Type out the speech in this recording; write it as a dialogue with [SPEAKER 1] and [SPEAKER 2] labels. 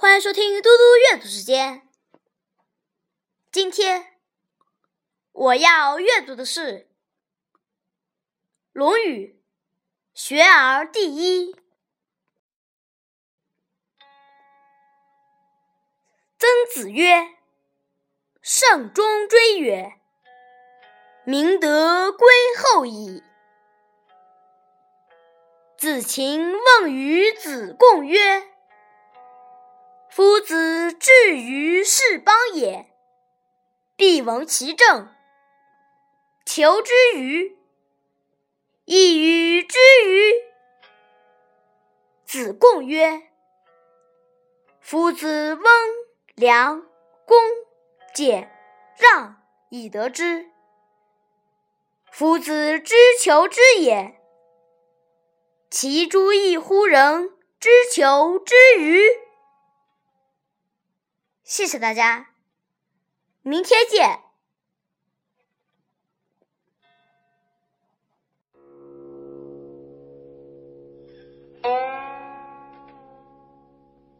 [SPEAKER 1] 欢迎收听嘟嘟阅读时间。今天我要阅读的是《论语·学而第一》。曾子曰：“慎终追远，明德归后矣。”子禽问于子贡曰：至于是邦也，必闻其政。求之与？亦与之与？子贡曰：“夫子温良恭俭让以得之。夫子之求之也，其诸异乎人之求之与？”谢谢大家，明天见。